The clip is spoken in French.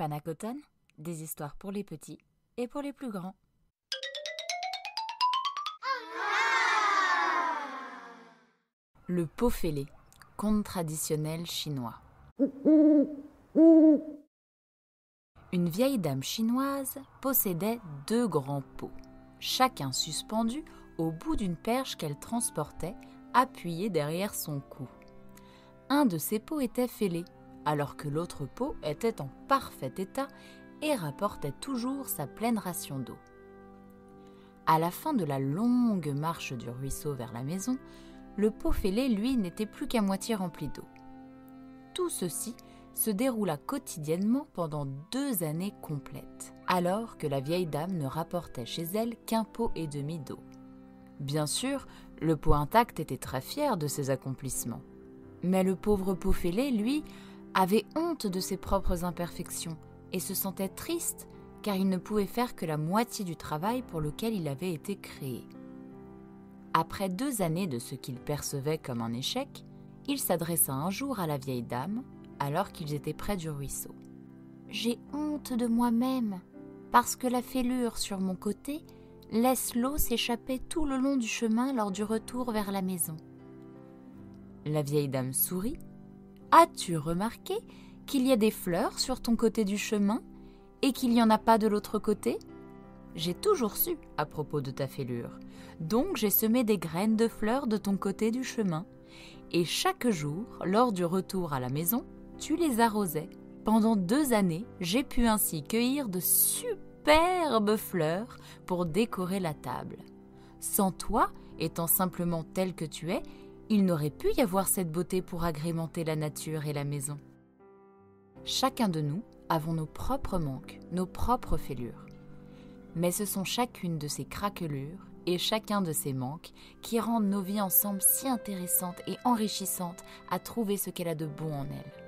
Panacoton, des histoires pour les petits et pour les plus grands. Le pot fêlé, conte traditionnel chinois. Une vieille dame chinoise possédait deux grands pots, chacun suspendu au bout d'une perche qu'elle transportait appuyée derrière son cou. Un de ces pots était fêlé, alors que l'autre pot était en parfait état et rapportait toujours sa pleine ration d'eau. À la fin de la longue marche du ruisseau vers la maison, le pot fêlé, lui, n'était plus qu'à moitié rempli d'eau. Tout ceci se déroula quotidiennement pendant deux années complètes, alors que la vieille dame ne rapportait chez elle qu'un pot et demi d'eau. Bien sûr, le pot intact était très fier de ses accomplissements. Mais le pauvre pot fêlé, lui, avait honte de ses propres imperfections et se sentait triste car il ne pouvait faire que la moitié du travail pour lequel il avait été créé. Après deux années de ce qu'il percevait comme un échec, il s'adressa un jour à la vieille dame alors qu'ils étaient près du ruisseau. J'ai honte de moi-même parce que la fêlure sur mon côté laisse l'eau s'échapper tout le long du chemin lors du retour vers la maison. La vieille dame sourit As-tu remarqué qu'il y a des fleurs sur ton côté du chemin et qu'il n'y en a pas de l'autre côté? J'ai toujours su à propos de ta fêlure. Donc j'ai semé des graines de fleurs de ton côté du chemin. Et chaque jour, lors du retour à la maison, tu les arrosais. Pendant deux années, j'ai pu ainsi cueillir de superbes fleurs pour décorer la table. Sans toi, étant simplement tel que tu es, il n'aurait pu y avoir cette beauté pour agrémenter la nature et la maison. Chacun de nous avons nos propres manques, nos propres fêlures. Mais ce sont chacune de ces craquelures et chacun de ces manques qui rendent nos vies ensemble si intéressantes et enrichissantes à trouver ce qu'elle a de bon en elle.